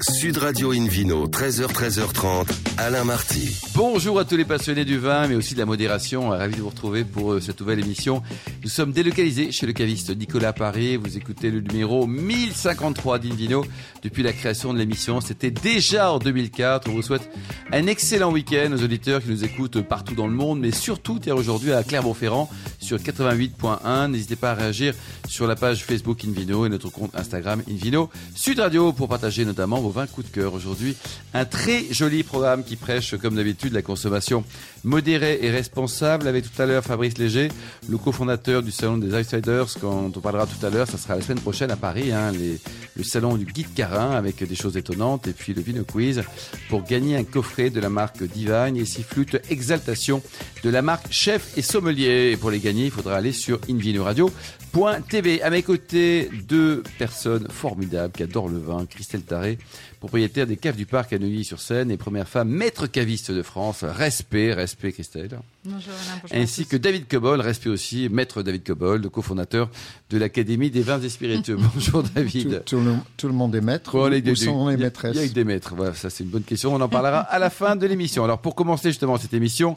Sud Radio Invino, 13h, 13h30, Alain Marty. Bonjour à tous les passionnés du vin, mais aussi de la modération. Ravi de vous retrouver pour euh, cette nouvelle émission. Nous sommes délocalisés chez le caviste Nicolas Paris. Vous écoutez le numéro 1053 d'Invino. Depuis la création de l'émission, c'était déjà en 2004. On vous souhaite un excellent week-end aux auditeurs qui nous écoutent partout dans le monde, mais surtout aujourd'hui à Clermont-Ferrand sur 88.1. N'hésitez pas à réagir sur la page Facebook Invino et notre compte Instagram Invino Sud Radio pour partager notamment vos 20 coups de cœur. Aujourd'hui, un très joli programme qui prêche, comme d'habitude, la consommation modérée et responsable. Avec tout à l'heure Fabrice Léger, le cofondateur du Salon des Outsiders, quand on parlera tout à l'heure, ça sera la semaine prochaine à Paris, hein, le salon du guide Carin avec des choses étonnantes et puis le Vino Quiz pour gagner un coffret de la marque Divine et six flûtes Exaltation de la marque Chef et Sommelier. Pour les gagner, il faudra aller sur invinoradio.tv. À mes côtés, deux personnes formidables qui adorent le vin. Christelle Taré, propriétaire des caves du parc à Neuilly-sur-Seine et première femme maître caviste de France. Respect, respect Christelle. Bonjour Ainsi que David Cobol, respect aussi, maître David Cobol, le cofondateur de l'Académie des vins et spiritueux. Bonjour David. Tout, le, monde est maître. Bon, les, sont les maîtresses Il y a des maîtres. Voilà, ça c'est une bonne question. On en parlera à la fin de l'émission. Alors pour commencer justement cette émission,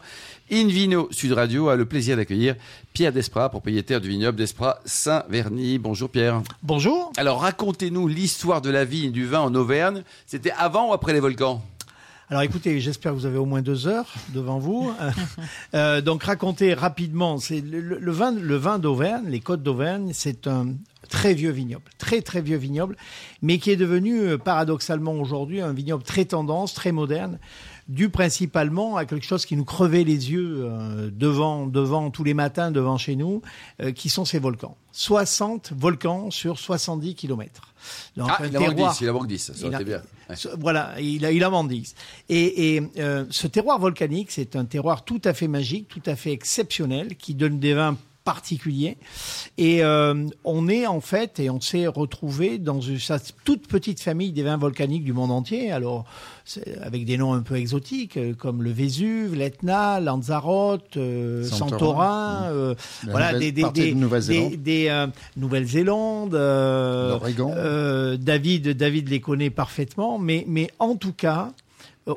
Invino Sud Radio a le plaisir d'accueillir Pierre Desprats, propriétaire du vignoble Desprats Saint-Verny. Bonjour Pierre. Bonjour. Alors racontez-nous l'histoire de la vie du vin en Auvergne. C'était avant ou après les volcans? Alors écoutez, j'espère que vous avez au moins deux heures devant vous. euh, donc racontez rapidement, c'est le, vin, le vin d'Auvergne, les côtes d'Auvergne, c'est un très vieux vignoble, très très vieux vignoble, mais qui est devenu euh, paradoxalement aujourd'hui un vignoble très tendance, très moderne dû principalement à quelque chose qui nous crevait les yeux euh, devant, devant tous les matins, devant chez nous, euh, qui sont ces volcans. 60 volcans sur 70 kilomètres. Donc, ah, il, a 10, il a 10, ça aurait été bien. Voilà, il a, il a 10. Et, et euh, ce terroir volcanique, c'est un terroir tout à fait magique, tout à fait exceptionnel, qui donne des vins particulier. Et euh, on est en fait, et on s'est retrouvé dans une toute petite famille des vins volcaniques du monde entier. Alors, avec des noms un peu exotiques euh, comme le Vésuve, l'Etna, Lanzarote, euh, Santorin, euh, voilà, des, des, des, Nouvelle-Zélande, des, Nouvelle-Zélande, David, David les connaît parfaitement, mais mais en tout cas, euh,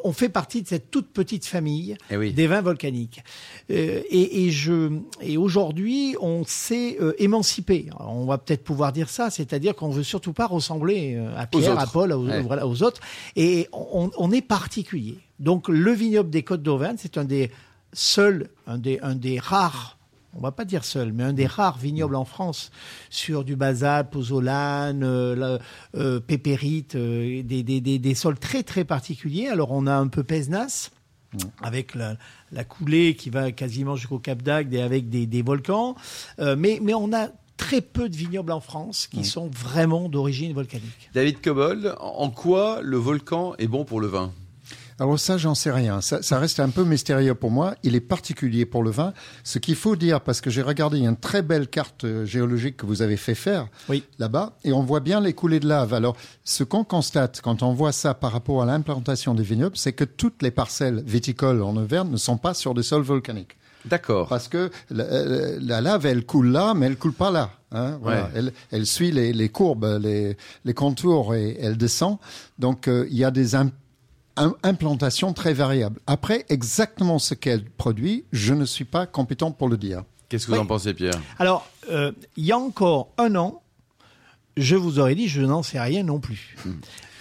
on fait partie de cette toute petite famille eh des vins volcaniques. Euh, et, je, et aujourd'hui, on s'est euh, émancipé. on va peut-être pouvoir dire ça, c'est-à-dire qu'on veut surtout pas ressembler à Pierre, à Paul, aux, autres. Et on, on, est particulier. Donc, le vignoble des Côtes d'Auvergne, c'est un des seuls, un des, un des rares on va pas dire seul, mais un des rares vignobles en France sur du basal, pozolane, euh, euh, pépérite, euh, des, des, des, sols très très particuliers. Alors on a un peu Pesnas, avec la, la, coulée qui va quasiment jusqu'au Cap d'Agde et avec des, des volcans, mais, mais on a très peu de vignobles en France qui sont vraiment d'origine volcanique. David Cobol, en quoi le volcan est bon pour le vin? Alors ça, j'en sais rien. Ça, ça, reste un peu mystérieux pour moi. Il est particulier pour le vin. Ce qu'il faut dire, parce que j'ai regardé, il y a une très belle carte euh, géologique que vous avez fait faire oui. là-bas, et on voit bien les coulées de lave. Alors, ce qu'on constate quand on voit ça par rapport à l'implantation des vignobles, c'est que toutes les parcelles viticoles en Auvergne ne sont pas sur des sols volcaniques. D'accord. Parce que la, euh, la, lave, elle coule là, mais elle coule pas là. Hein, voilà. elle, elle, suit les, les courbes, les, les, contours et elle descend. Donc, euh, il y a des implantation très variable. Après, exactement ce qu'elle produit, je ne suis pas compétent pour le dire. Qu'est-ce que vous en pensez, Pierre? Alors, euh, il y a encore un an, je vous aurais dit, je n'en sais rien non plus. Hmm.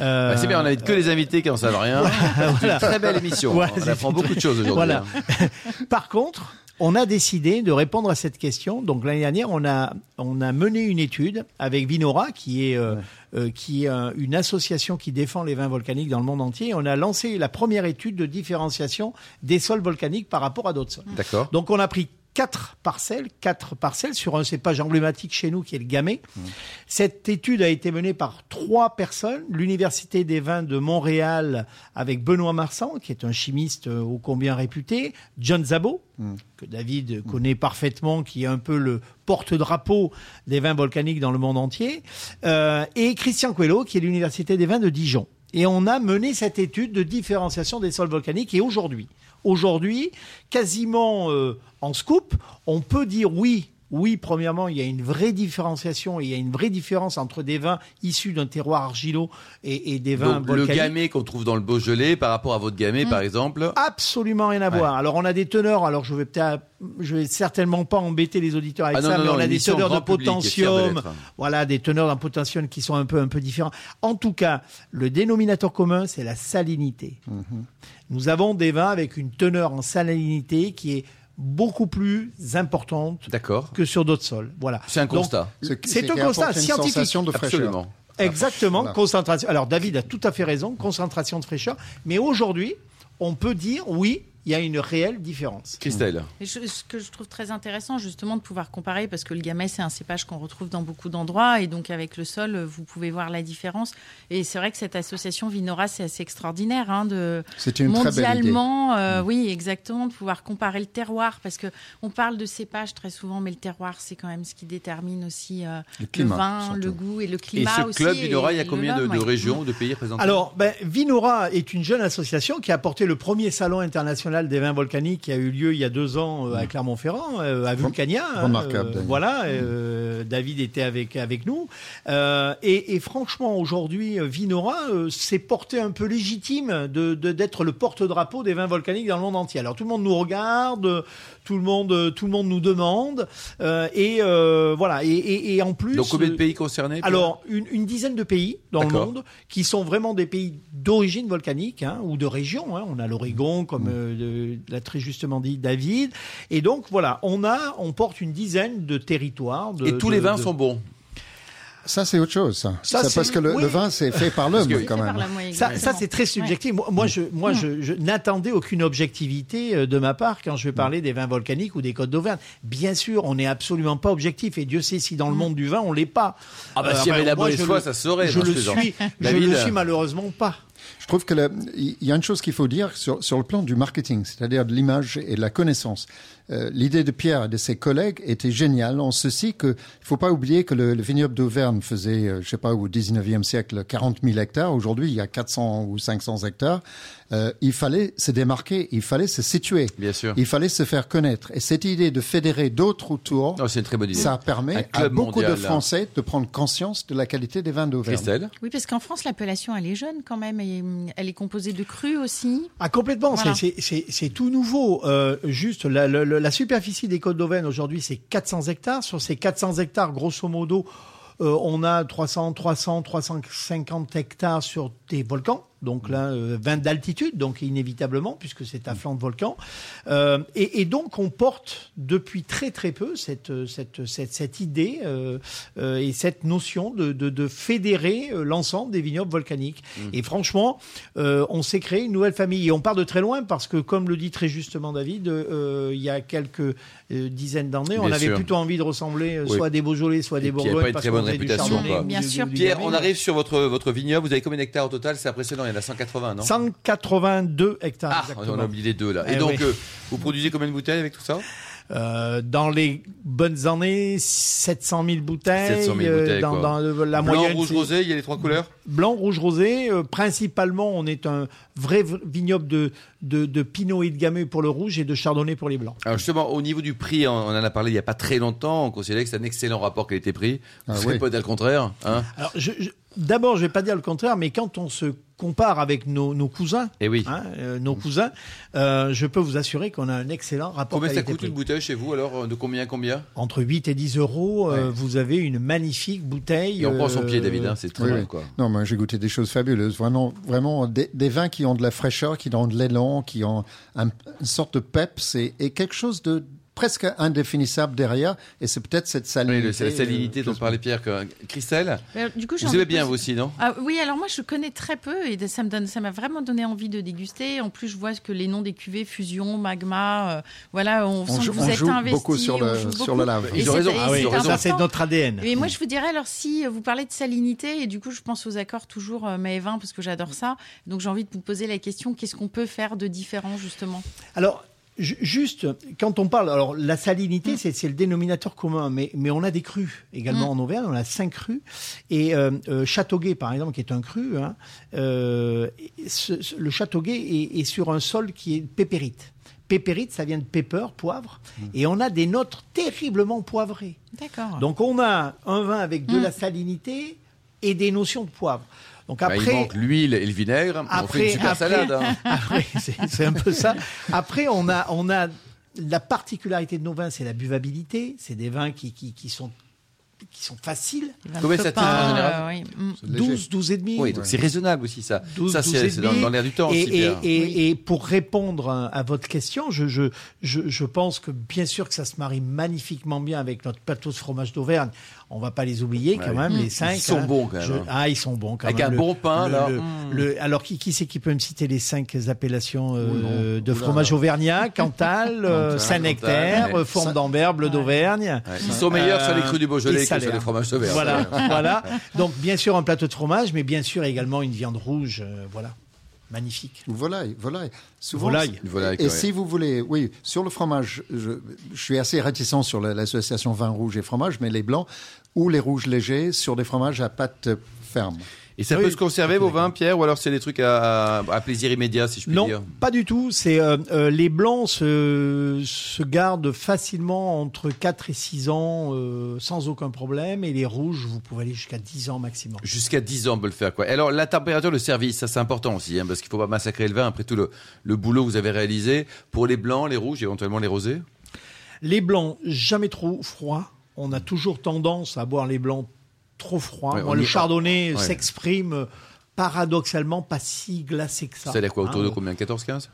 Euh, bah, c'est bien, on n'invite que les invités qui n'en savent rien. C'est une très belle émission. on apprend beaucoup de choses aujourd'hui. Voilà. Hein. Par contre, on a décidé de répondre à cette question. Donc l'année dernière, on a on a mené une étude avec Vinora, qui est euh, euh, qui est une association qui défend les vins volcaniques dans le monde entier. On a lancé la première étude de différenciation des sols volcaniques par rapport à d'autres sols. D'accord. Donc on a pris quatre parcelles, quatre parcelles sur un cépage emblématique chez nous qui est le Gamay. Mmh. Cette étude a été menée par trois personnes, l'Université des vins de Montréal avec Benoît Marsan, qui est un chimiste euh, ô combien réputé, John Zabo, mmh. que David connaît parfaitement, qui est un peu le porte-drapeau des vins volcaniques dans le monde entier, euh, et Christian Coelho, qui est l'Université des vins de Dijon. Et on a mené cette étude de différenciation des sols volcaniques. Et aujourd'hui, aujourd'hui, quasiment euh, en scoop, on peut dire oui oui, premièrement, il y a une vraie différenciation, il y a une vraie différence entre des vins issus d'un terroir argileux et, des vins Donc, Le gamay qu'on trouve dans le Beaujolais par rapport à votre gamay, par exemple Absolument rien à voir. Alors, on a des teneurs, alors je vais peut-être, je vais certainement pas embêter les auditeurs avec ah ça, mais on a des teneurs de potentium, voilà, des teneurs d'un potentium qui sont un peu, un peu différents. En tout cas, le dénominateur commun, c'est la salinité. Mhm. Nous avons des vins avec une teneur en salinité qui est beaucoup plus importante que sur d'autres sols. Voilà. C'est un constat. C'est un constat scientifique. de fraîcheur. Exactement, concentration. Alors David a tout à fait raison, concentration de fraîcheur. Mais aujourd'hui, on peut dire oui, il y a une réelle différence. Christelle. ce que je trouve très intéressant, justement, de pouvoir comparer, parce que le gamay, c'est un cépage qu'on retrouve dans beaucoup d'endroits, et donc avec le sol, vous pouvez voir la différence. Et c'est vrai que cette association Vinora, c'est assez extraordinaire, hein, de une mondialement, très euh, oui, exactement, de pouvoir comparer le terroir, parce que on parle de cépage très souvent, mais le terroir, c'est quand même ce qui détermine aussi euh, le, vin, le goût et le climat et ce club Vinora, il y a combien de, régions, de pays représentés? Alors, ben, Vinora est une jeune association qui a porté le premier salon international des vins volcaniques qui a eu lieu il y a deux ans euh, à Clermont-Ferrand, euh, à Vulcania. Remarquable. Euh, voilà, David était avec avec nous. Et, franchement, aujourd'hui, Vinora s'est porté un peu légitime de d'être le porte-drapeau des vins volcaniques dans le monde entier. Alors tout le monde nous regarde, tout le monde, tout le monde nous demande, et voilà. Et, en plus. Donc combien de pays concernés Alors une, dizaine de pays dans le monde qui sont vraiment des pays d'origine volcanique hein, ou de région. Hein. On a l'Oregon comme mm l'a très justement dit David. Et donc voilà, on a, on porte une dizaine de territoires. et tous les vins sont bons. Ça, c'est autre chose. Ça, parce que le, vin, c'est fait par l'homme, quand même. Ça, c'est très subjectif. Moi, je, moi, je, n'attendais aucune objectivité euh, de ma part quand je vais parler des vins volcaniques ou des côtes d'Auvergne. Bien sûr, on n'est absolument pas objectif, et Dieu sait si dans le mm. monde du vin, on l'est pas. Ah bah, s'il y avait la bonne foi, ça serait. Je le suis, je le suis malheureusement pas. Je trouve qu'il y a une chose qu'il faut dire sur, sur le plan du marketing, c'est-à-dire de l'image et de la connaissance. Euh, l'idée de Pierre et de ses collègues était géniale en ceci que il faut pas oublier que le, vignoble d'Auvergne faisait, euh, je sais pas, au 19e siècle, 40 000 hectares. Aujourd'hui, il y a 400 ou 500 hectares. Euh, il fallait se démarquer, il fallait se situer. Bien sûr. Il fallait se faire connaître. Et cette idée de fédérer d'autres autour, oh, c'est une très bonne idée. ça permet à beaucoup de Français de prendre conscience de la qualité des vins d'Auvergne. Christelle Oui, parce qu'en France, l'appellation, elle est jeune quand même. Et elle est composée de crus aussi. Ah, complètement. C'est tout nouveau. Euh, juste, la, la, la superficie des Côtes d'Auvergne aujourd'hui, c'est 400 hectares. Sur ces 400 hectares, grosso modo, euh, on a 300, 300, 350 hectares sur des volcans donc là, 20 euh, d'altitude, donc inévitablement, puisque c'est un flanc de volcan. Euh, et, donc, on porte depuis très très peu cette, cette, cette, idée euh, et cette notion de, de, fédérer l'ensemble des vignobles volcaniques. Mmh. Et franchement, on s'est créé une nouvelle famille. Et on part de très loin, parce que, comme le dit très justement David, il y a quelques dizaines d'années, on avait plutôt envie de ressembler soit à des Beaujolais, soit à des Bourgognes. Il n'y a pas une très bonne réputation. Bien sûr. Pierre, on arrive sur votre, votre vignoble. Vous avez combien d'hectares au total? C'est impressionnant y en a 180, non 182 hectares. Ah, on a oublié les deux là. Et eh donc, euh, vous produisez combien de bouteilles avec tout ça euh, dans les bonnes années, 700 000 bouteilles. 700 000 bouteilles euh, dans, dans, la Blanc, moyenne. rouge, rosé, il y a les trois couleurs Blanc, rouge, rosé. Euh, principalement, on est un vrai vignoble de, de, de, Pinot et de Gamay pour le rouge et de Chardonnay pour les blancs. Alors justement, au niveau du prix, on en a parlé il n'y a pas très longtemps. On considérait que c'est un excellent rapport qualité-prix. Ah, Vous ne pas dire le contraire hein Alors, je, d'abord, je vais pas dire le contraire, mais quand on se compare avec nos, cousins, Et eh oui. Hein, euh, nos cousins, euh, je peux vous assurer qu'on a un excellent rapport. Combien ça coûte une bouteille chez vous alors De combien combien? Entre 8 et 10 euros, euh, vous avez une magnifique bouteille. Et on prend son pied, David, hein, c'est très bon. Quoi. Non, moi j'ai goûté des choses fabuleuses. Vraiment, vraiment des, vins qui ont de la fraîcheur, qui ont de l'élan, qui ont une sorte de peps et quelque chose de presque indéfinissable derrière, et c'est peut-être cette salinité. Oui, c'est la salinité dont parlait Pierre. Christelle, du coup, vous aimez bien vous aussi, non? Ah, Oui, alors moi je connais très peu et ça me donne, ça m'a vraiment donné envie de déguster. En plus, je vois que les noms des cuvées, fusion, magma, euh, voilà, on, sent que vous êtes investi. beaucoup sur le sur le lave. Ils ont raison. Ah ça c'est notre ADN. Et moi je vous dirais alors si vous parlez de salinité et du coup je pense aux accords toujours euh, mais 20 parce que j'adore ça. Donc j'ai envie de vous poser la question qu'est-ce qu'on peut faire de différent justement? Alors Juste, quand on parle, alors la salinité, mm. c'est le dénominateur commun, mais, mais on a des crus également mm. en Auvergne, on a cinq crus. Et euh, euh, Châteauguay, par exemple, qui est un cru, hein, euh, le Châteauguay est, est, sur un sol qui est pépérite. Pépérite, ça vient de pepper, poivre. Mmh. Et on a des notes terriblement poivrées. D'accord. Donc on a un vin avec de la salinité et des notions de poivre. Donc après, bah, il manque l'huile et le vinaigre. Après, on fait une super salade. Hein. Après, c'est un peu ça. Après, on a, on a la particularité de nos vins, c'est la buvabilité. C'est des vins qui, qui, qui sont qui sont faciles. Combien ça tient en général 12, 12 et demi. Oui, donc c'est raisonnable aussi ça. ça c'est dans, l'air du temps. Et, aussi, et, et, pour répondre à, votre question, je, je, je, je, pense que bien sûr que ça se marie magnifiquement bien avec notre plateau de fromage d'Auvergne. On va pas les oublier quand même, les cinq. Ils sont hein. bons quand même. Hein. ah, ils sont bons quand avec même. Avec un bon pain là. Le, alors qui, qui c'est qui peut me citer les cinq appellations euh, de fromage auvergnat? Cantal, euh, Saint-Nectaire, Forme d'Ambert, Bleu d'Auvergne. Ils sont meilleurs sur les crus du Beaujolais que sur les fromages d'Auvergne. Voilà, voilà. Donc bien sûr un plateau de fromage, mais bien sûr également une viande rouge, euh, voilà magnifique. Volaille, volaille. Souvent, volaille. et, si vous voulez, oui, sur le fromage, je, je suis assez réticent sur l'association vin rouge et fromage, mais les blancs ou les rouges légers sur des fromages à pâte ferme. Et ça peut se conserver vos vins, Pierre, ou alors c'est des trucs à, plaisir immédiat, si je puis non, dire Non, pas du tout. C'est euh, euh, les blancs se, se, gardent facilement entre 4 et 6 ans euh, sans aucun problème, et les rouges, vous pouvez aller jusqu'à 10 ans maximum. Jusqu'à 10 ans, on peut le faire quoi. Alors la température de service, ça c'est important aussi, hein, parce qu'il faut pas massacrer le vin après tout le, le boulot que vous avez réalisé. Pour les blancs, les rouges, éventuellement les rosés? Les blancs, jamais trop froid. On a toujours tendance à boire les blancs trop froid. le chardonnay s'exprime paradoxalement pas si glacé que ça. C'est-à-dire quoi, autour de hein. combien 14-15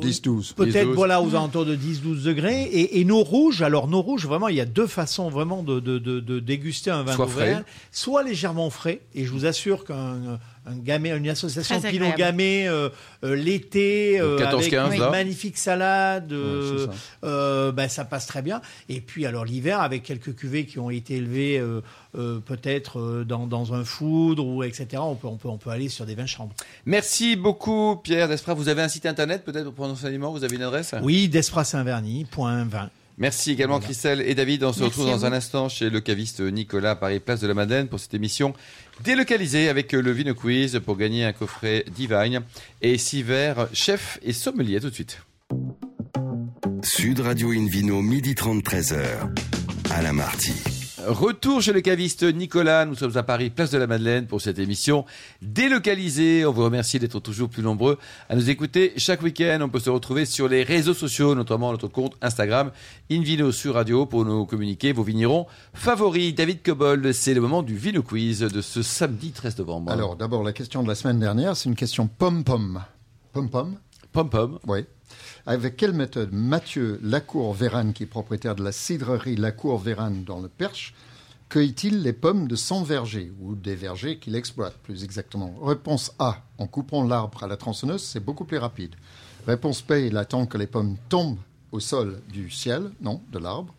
10-12. Peut-être voilà aux alentours de 10-12 degrés. Et, nos rouges, alors nos rouges, vraiment, il y a deux façons vraiment de, de, déguster un vin soit Soit légèrement frais, et je vous assure qu'un un gamay, une association Pinot Gamay euh, euh, l'été euh, avec une magnifique salade, ben, ça passe très bien. Et puis alors l'hiver avec quelques cuvées qui ont été élevées peut-être dans, dans, un foudre ou etc. On peut, on peut, on peut aller sur des vins chambres. Merci beaucoup Pierre Desprats. Vous avez un site internet peut-être pour prendre enseignement Vous avez une adresse? Oui, desprats-saint-verny.20. Merci également Christelle et David. On se retrouve dans un instant chez le caviste Nicolas Paris Place de la Madeleine pour cette émission délocalisée avec le Vino Quiz pour gagner un coffret Divine et six chef et sommelier tout de suite. Sud Radio Invino, midi 30, 13h. À la Marty. Retour chez le caviste Nicolas. Nous sommes à Paris, place de la Madeleine, pour cette émission délocalisée. On vous remercie d'être toujours plus nombreux à nous écouter chaque week-end. On peut se retrouver sur les réseaux sociaux, notamment notre compte Instagram, Invino sur Radio, pour nous communiquer vos vignerons favoris. David Cobold, c'est le moment du Vino Quiz de ce samedi 13 novembre. Alors, d'abord, la question de la semaine dernière, c'est une question pom-pom. Pom-pom? Pom-pom. Oui. Avec quelle méthode Mathieu Lacour-Vérane, qui est propriétaire de la cidrerie Lacour-Vérane dans le Perche, cueille-t-il les pommes de son verger ou des vergers qu'il exploite plus exactement? Réponse A. En coupant l'arbre à la tronçonneuse, c'est beaucoup plus rapide. Réponse B. Il attend que les pommes tombent au sol du ciel, non, de l'arbre.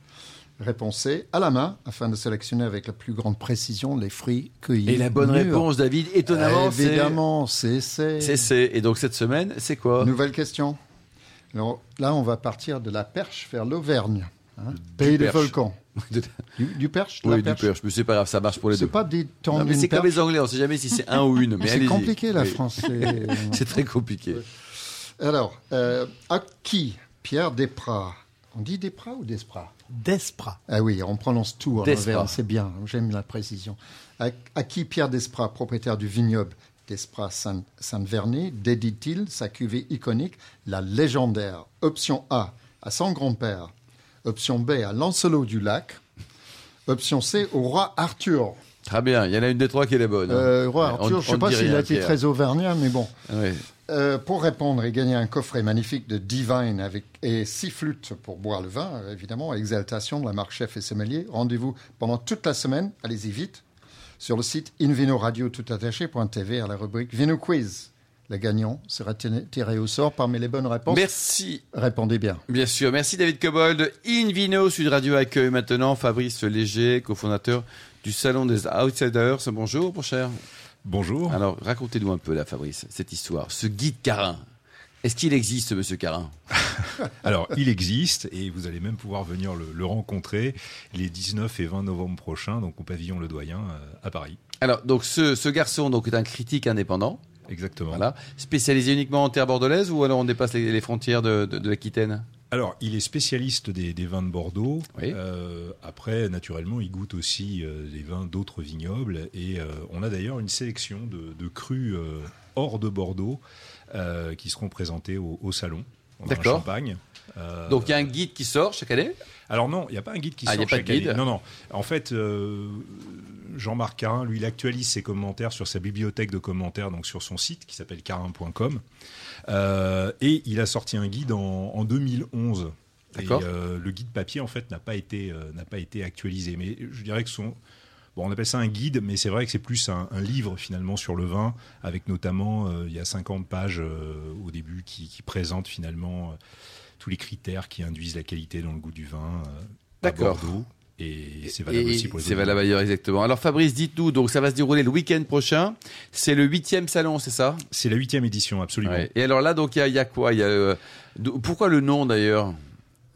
Réponse C, à la main, afin de sélectionner avec la plus grande précision les fruits cueillis. Et la bonne réponse, David, étonnamment, c'est... Évidemment, c'est C. C'est C. Et donc cette semaine, c'est quoi? Nouvelle question. Alors là, on va partir de la Perche vers l'Auvergne, hein, pays des volcans. du, Perche Oui, du Perche, mais c'est pas grave, ça marche pour les deux. C'est pas des temps C'est comme les Anglais, on ne sait jamais si c'est un ou une. c'est compliqué la France. c'est très compliqué. Alors, euh, à qui Pierre Desprats? On dit Desprats ou Desprats? Desprats. Ah oui, on prononce tout en Auvergne, c'est bien, j'aime la précision. À, qui Pierre Desprats, propriétaire du vignoble Desprats Saint-Vernet, dédie-t-il sa cuvée iconique, la légendaire Option A, à son grand-père. Option B, à Lancelot du Lac. Option C, au roi Arthur. Très bien, il y en a une des trois qui est la bonne. Hein. Euh, roi Arthur, je ne sais pas s'il a été très auvergnat, mais bon. Euh, pour répondre et gagner un coffret magnifique de Divine avec, et six flûtes pour boire le vin, évidemment, à Exaltation de la marque Chef et Sommelier, rendez-vous pendant toute la semaine, allez-y vite, sur le site invinoradio.tv à la rubrique Vino Quiz. Le gagnant sera tiré au sort parmi les bonnes réponses. Merci. Répondez bien. Bien sûr. Merci David Cobold. Invino Sud Radio accueille maintenant Fabrice Léger, cofondateur du Salon des Outsiders. Bonjour, mon cher. Bonjour. Alors, racontez-nous un peu là, Fabrice, cette histoire. Ce guide Carin, est-ce qu'il existe, Monsieur Carin? Alors, il existe et vous allez même pouvoir venir le, rencontrer les 19 et 20 novembre prochains, donc au pavillon Le Doyen euh, à Paris. Alors, donc ce, garçon donc est un critique indépendant. Exactement. Voilà. Spécialisé uniquement en terre bordelaise ou alors on dépasse les, frontières de, l'Aquitaine? Alors, il est spécialiste des, vins de Bordeaux. Euh, après, naturellement, il goûte aussi euh, les vins d'autres vignobles. Et on a d'ailleurs une sélection de, crus hors de Bordeaux qui seront présentés au, salon. D'accord. Champagne. Donc, il y a un guide qui sort chaque année? Alors non, il n'y a pas un guide qui ah, sort chaque année. Non, non. En fait, Jean-Marc Carin, lui, il actualise ses commentaires sur sa bibliothèque de commentaires, donc sur son site qui s'appelle carin.com. Euh, et il a sorti un guide en, 2011. Et euh, le guide papier, en fait, n'a pas, été, euh, n'a pas été actualisé. Mais je dirais que son. Bon, on appelle ça un guide, mais c'est vrai que c'est plus un, livre finalement sur le vin, avec notamment, il y a 50 pages au début qui, qui présentent finalement tous les critères qui induisent la qualité dans le goût du vin à Bordeaux. Et c'est valable aussi pour les C'est valable ailleurs, exactement. Alors Fabrice, dites-nous, donc ça va se dérouler le week-end prochain. C'est le huitième salon, c'est ça? C'est la huitième édition, absolument. Et alors là, donc il y, a quoi? Y a, euh, Pourquoi le nom d'ailleurs?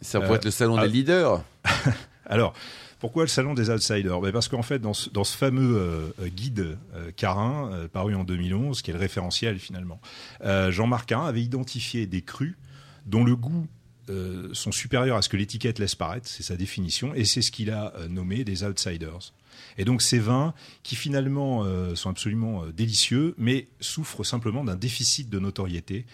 Ça pourrait euh, être le salon des ah. leaders. alors. Pourquoi le salon des outsiders? Ben Parce qu'en fait, dans ce, dans ce fameux euh, guide Carin, paru en 2011, qui est le référentiel finalement, Jean-Marc Carin avait identifié des crus dont le goût euh, sont supérieurs à ce que l'étiquette laisse paraître, c'est sa définition, et c'est ce qu'il a euh, nommé des outsiders. Et donc ces vins qui finalement euh, sont absolument délicieux, mais souffrent simplement d'un déficit de notoriété,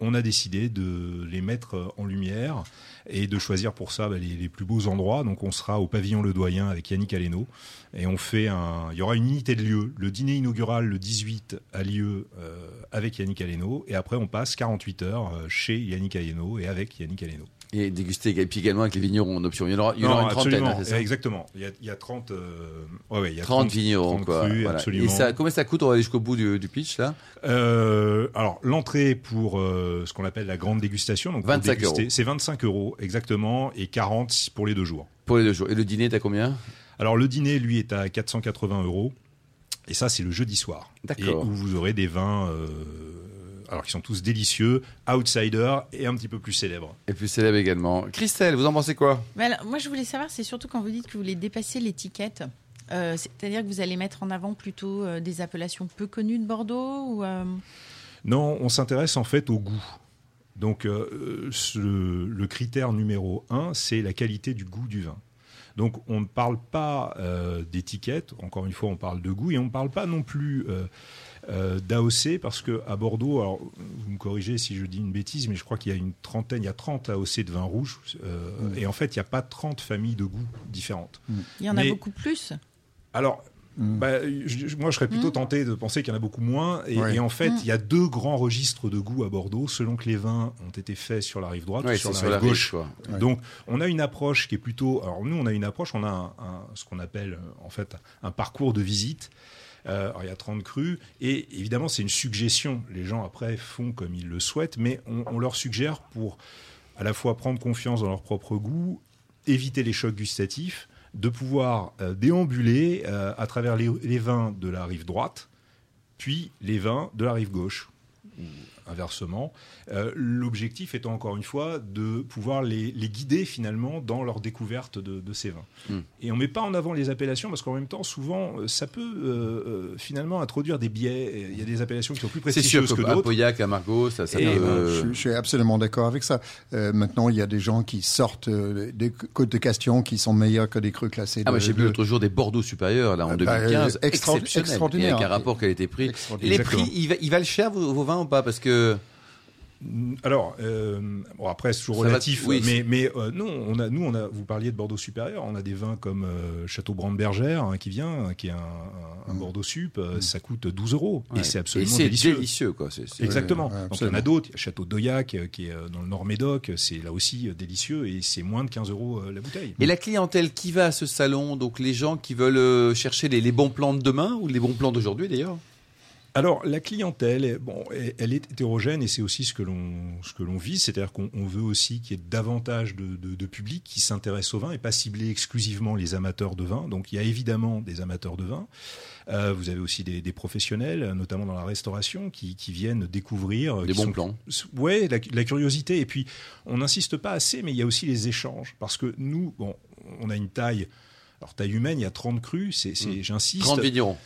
on a décidé de les mettre en lumière et de choisir pour ça bah, les, plus beaux endroits. Donc on sera au pavillon Le Doyen avec Yannick Aleno et on fait un. Il y aura une unité de lieu. Le dîner inaugural le 18 a lieu euh, avec Yannick Aleno et après on passe 48 heures euh, chez Yannick Aleno et avec Yannick Aleno. Et déguster également avec les vignerons en option. Il y en aura, il y aura une trentaine. Hein, ça exactement. Il y, a, il y a 30, euh, ouais, ouais, il y a 30, vignerons. 30 quoi. absolument. Et ça, combien ça coûte On va aller jusqu'au bout du, du, pitch là? Euh, alors l'entrée pour euh, ce qu'on appelle la grande dégustation, donc 25 euros. C'est 25 euros exactement et 40 pour les deux jours. Pour les deux jours. Et le dîner, t'as combien? Alors le dîner, lui, est à 480 euros. Et ça, c'est le jeudi soir. D'accord. Et où vous aurez des vins. Alors qui sont tous délicieux, outsiders et un petit peu plus célèbres. Et plus célèbres également. Christelle, vous en pensez quoi? Moi, je voulais savoir, c'est surtout quand vous dites que vous voulez dépasser l'étiquette. Euh, c'est-à-dire que vous allez mettre en avant plutôt euh, des appellations peu connues de Bordeaux ou, euh? Non, on s'intéresse en fait au goût. Donc le, critère numéro un, c'est la qualité du goût du vin. Donc on ne parle pas d'étiquette, encore une fois on parle de goût, et on ne parle pas non plus euh, d'AOC parce que à Bordeaux, alors vous me corrigez si je dis une bêtise, mais je crois qu'il y a une trentaine, il y a 30 AOC de vin rouge, euh, mm. et en fait il n'y a pas 30 familles de goûts différentes. Mm. Il y en a beaucoup plus. Alors mm. bah, moi, je serais plutôt tenté de penser qu'il y en a beaucoup moins. Et, en fait, il y a deux grands registres de goût à Bordeaux, selon que les vins ont été faits sur la rive droite ou sur la rive gauche. Donc, on a une approche qui est plutôt. Alors, nous, on a une approche, on a ce qu'on appelle en fait un parcours de visite euh, il y a 30 crus. Et évidemment, c'est une suggestion. Les gens, après, font comme ils le souhaitent, mais on, leur suggère pour à la fois prendre confiance dans leur propre goût, éviter les chocs gustatifs, de pouvoir euh, déambuler euh, à travers les, vins de la rive droite, puis les vins de la rive gauche inversement. Euh, l'objectif étant encore une fois de pouvoir les, guider finalement dans leur découverte de, ces vins. Hmm. Et on ne met pas en avant les appellations parce qu'en même temps, souvent, euh, ça peut euh, finalement introduire des biais. Il y a des appellations qui sont plus prestigieuses que, d'autres. À Pauillac, à Margaux, ça, ça je, suis absolument d'accord avec ça. maintenant, il y a des gens qui sortent des côtes de Castillon qui sont meilleurs que des crus classés. Ah, j'ai vu l'autre jour des Bordeaux supérieurs là en 2015, bah, extraordinaire. Avec un rapport qui a été pris. Les prix, ils, valent cher vos, vos vins ou pas? Parce que alors, euh, bon après c'est toujours relatif, mais, mais euh, non, on a, nous on a, vous parliez de Bordeaux supérieur, on a des vins comme euh, Château Brande-Bergère hein, qui vient, qui est un, mm. Bordeaux sup, mm. ça coûte 12 euros et c'est absolument et délicieux. délicieux quoi. Exactement. Donc il y en a d'autres, Château d'Oyac qui est dans le Nord Médoc, c'est là aussi délicieux et c'est moins de 15 euros la bouteille. Et la clientèle qui va à ce salon, donc les gens qui veulent chercher les bons plans de demain ou les bons plans d'aujourd'hui d'ailleurs? Alors la clientèle, bon, elle est hétérogène et c'est aussi ce que l'on ce que l'on vise, c'est-à-dire qu'on veut aussi qu'il y ait davantage de, de, public qui s'intéresse au vin et pas cibler exclusivement les amateurs de vin. Donc il y a évidemment des amateurs de vin. Euh, vous avez aussi des, professionnels, notamment dans la restauration, qui, viennent découvrir des bons plans. Ouais, la, la, curiosité. Et puis on n'insiste pas assez, mais il y a aussi les échanges parce que nous, bon, on a une taille. Alors taille humaine, il y a 30 crus, c'est, mmh. j'insiste. 30 vignerons.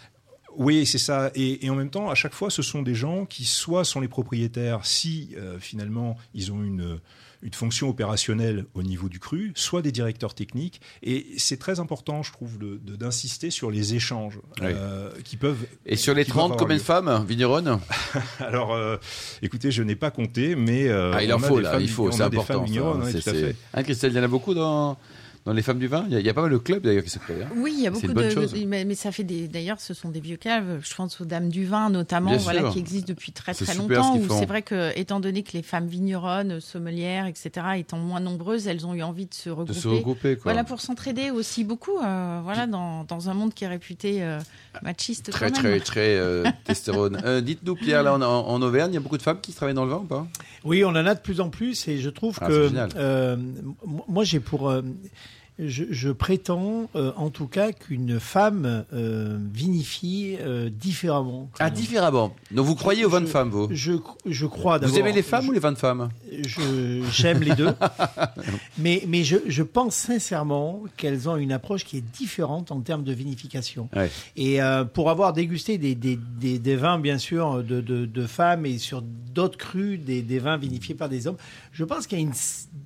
Oui, c'est ça. Et, en même temps, à chaque fois, ce sont des gens qui soit sont les propriétaires, si euh, finalement ils ont une une fonction opérationnelle au niveau du cru, soit des directeurs techniques. Et c'est très important, je trouve, d'insister sur les échanges euh, qui peuvent. Et sur les 30, combien de femmes, vigneronnes Alors, euh, écoutez, je n'ai pas compté, mais. Euh, ah, il en faut, là, il faut, c'est important. Ça, hein, Christelle, il y en a beaucoup dans dans les femmes du vin Il y, a pas mal de clubs d'ailleurs qui se créent. Hein. Oui, il y a beaucoup de, mais, ça fait des. D'ailleurs, ce sont des vieux caves. Je pense aux dames du vin notamment, voilà, qui existent depuis très très longtemps. c'est vrai que, étant donné que les femmes vigneronnes, sommelières, etc., étant moins nombreuses, elles ont eu envie de se regrouper. De se regrouper quoi. Voilà pour s'entraider aussi beaucoup. Euh, voilà, dans, dans, un monde qui est réputé euh, machiste. Très très très très euh, testostérone. Dites-nous Pierre, là en, en, Auvergne, il y a beaucoup de femmes qui travaillent dans le vin ou pas? Oui, on en a de plus en plus et je trouve ah, que moi j'ai pour je, prétends, euh, en tout cas, qu'une femme euh, vinifie euh, différemment. Ah, différemment. Donc vous croyez aux vins de femmes, vous? je, je crois d'abord. Vous aimez les femmes ou les vins de femmes J'aime les deux. mais mais je, je pense sincèrement qu'elles ont une approche qui est différente en termes de vinification. Et pour avoir dégusté des, des, des, vins, bien sûr, de, de, de femmes et sur d'autres crus, des, des vins vinifiés par des hommes, je pense qu'il y a une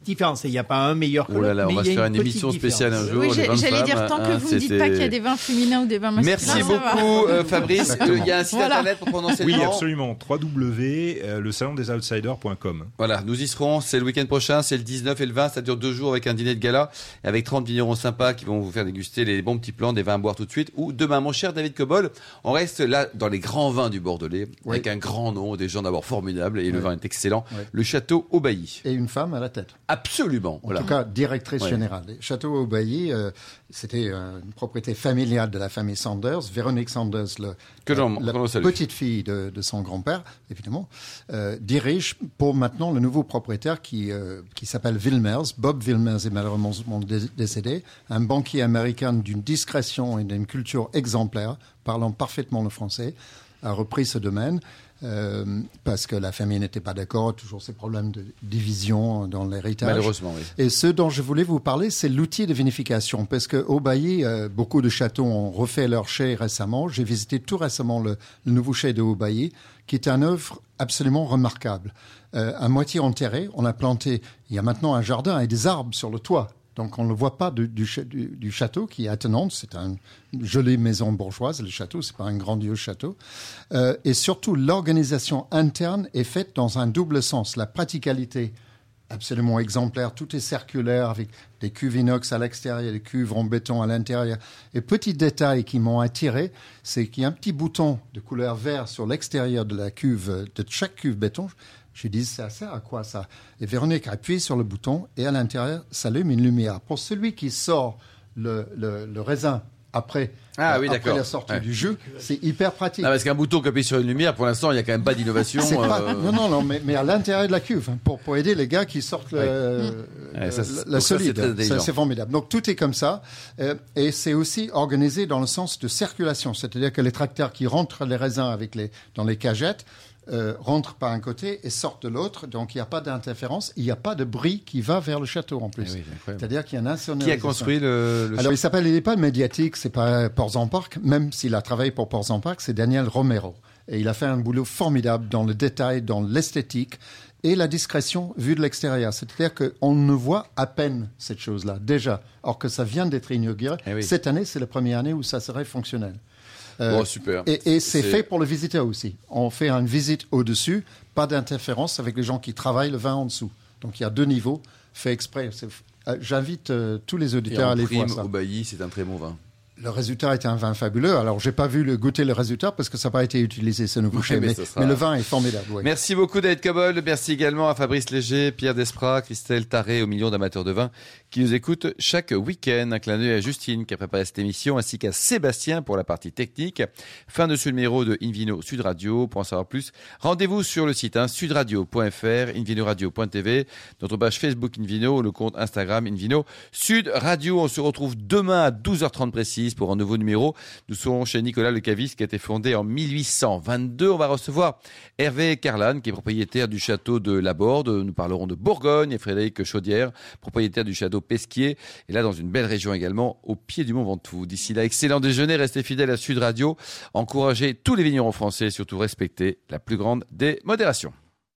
différence. Il n'y a pas un meilleur que oh l'autre. on va se faire une, émission spéciale un jour. Oui, j'allais dire, tant que hein, vous ne dites pas qu'il y a des vins féminins ou des vins masculins. Merci beaucoup, euh, Fabrice. Il y a un site internet pour prononcer oui, le nom. Oui, absolument. www.lesalondesoutsiders.com. Voilà, nous y serons. C'est le week-end prochain. C'est le 19 et le 20. Ça dure deux jours avec un dîner de gala et avec 30 vignerons sympas qui vont vous faire déguster les bons petits plans, des vins à boire tout de suite. Ou demain, mon cher David Cobol, on reste là dans les grands vins du Bordelais avec un grand nom, des gens d'abord formidables et le vin est excellent. Le château Aubailly. Et une femme à la tête. Absolument. En tout cas, directrice générale. Château Aubailly, euh, c'était une propriété familiale de la famille Sanders. Véronique Sanders, le, la, petite fille de, son grand-père, évidemment, euh, dirige pour maintenant le nouveau propriétaire qui, euh, qui s'appelle Wilmers. Bob Wilmers est malheureusement décédé. Un banquier américain d'une discrétion et d'une culture exemplaire, parlant parfaitement le français, a repris ce domaine. Euh, parce que la famille n'était pas d'accord, toujours ces problèmes de division dans l'héritage. Malheureusement, oui. Et ce dont je voulais vous parler, c'est l'outil de vinification, parce qu'au Bailly, euh, beaucoup de châteaux ont refait leur chai récemment. J'ai visité tout récemment le, nouveau chai de Haut-Bailly, qui est un œuvre absolument remarquable. Euh, à moitié enterré, on a planté, il y a maintenant un jardin et des arbres sur le toit donc on ne le voit pas du, château qui est attenante. C'est une jolie maison bourgeoise, le château, c'est pas un grandiose château. Euh, et surtout, l'organisation interne est faite dans un double sens. La praticalité absolument exemplaire, tout est circulaire avec des cuves inox à l'extérieur, des cuves en béton à l'intérieur. Et petit détail qui m'ont attiré, c'est qu'il y a un petit bouton de couleur vert sur l'extérieur de la cuve, de chaque cuve béton. Je dis, ça sert à quoi ça Et Véronique appuie sur le bouton et à l'intérieur s'allume une lumière. Pour celui qui sort le, le, raisin après, ah, oui, après la sortie du jeu, c'est hyper pratique. Ah, parce qu'un bouton qui appuie sur une lumière, pour l'instant, il n'y a quand même pas d'innovation. Euh. Non, non, non, mais, mais à l'intérieur de la cuve, hein, pour, pour aider les gars qui sortent le, la solide. C'est formidable. Donc tout est comme ça. Euh, et c'est aussi organisé dans le sens de circulation. C'est-à-dire que les tracteurs qui rentrent les raisins avec les, dans les cagettes euh, rentrent par un côté et sortent de l'autre. Donc il n'y a pas d'interférence. Il n'y a pas de bruit qui va vers le château en plus. Eh C'est-à-dire qu'il y a un Qui a construit le, Alors il s'appelle, il n'est pas médiatique, c'est pas Port Park, même s'il a travaillé pour Port Park, c'est Daniel Romero. Et il a fait un boulot formidable dans le détail, dans l'esthétique et la discrétion vue de l'extérieur. C'est-à-dire qu'on ne voit à peine cette chose-là, déjà. Or que ça vient d'être inauguré. Eh cette année, c'est la première année où ça serait fonctionnel. Euh, super. Et, c'est fait pour le visiteur aussi. On fait une visite au-dessus, pas d'interférence avec les gens qui travaillent le vin en dessous. Donc il y a deux niveaux, fait exprès. Euh, j'invite euh, tous les auditeurs à aller voir ça. Au Bailly, c'est un très bon vin. Le résultat est un vin fabuleux. Alors, j'ai pas vu le, goûter le résultat parce que ça n'a pas été utilisé ce nouveau chai, mais, le vin est formidable. Merci beaucoup, David Cabol. Merci également à Fabrice Léger, Pierre Desprats, Christelle Taré, aux millions d'amateurs de vin qui nous écoutent chaque week-end. Un clin d'œil à Justine qui a préparé cette émission, ainsi qu'à Sébastien pour la partie technique. Fin de ce numéro de Invino Sud Radio. Pour en savoir plus, rendez-vous sur le site hein, sudradio.fr, invinoradio.tv, notre page Facebook Invino, le compte Instagram Invino Sud Radio. On se retrouve demain à 12h30 précis pour un nouveau numéro. Nous serons chez Nicolas Le Caviste qui a été fondé en 1822. On va recevoir Hervé Carlan qui est propriétaire du château de Laborde. Nous parlerons de Bourgogne et Frédéric Chaudière, propriétaire du château Pesquier. Et là, dans une belle région également, au pied du Mont Ventoux. D'ici là, excellent déjeuner. Restez fidèles à Sud Radio. Encouragez tous les vignerons français et surtout respectez la plus grande des modérations.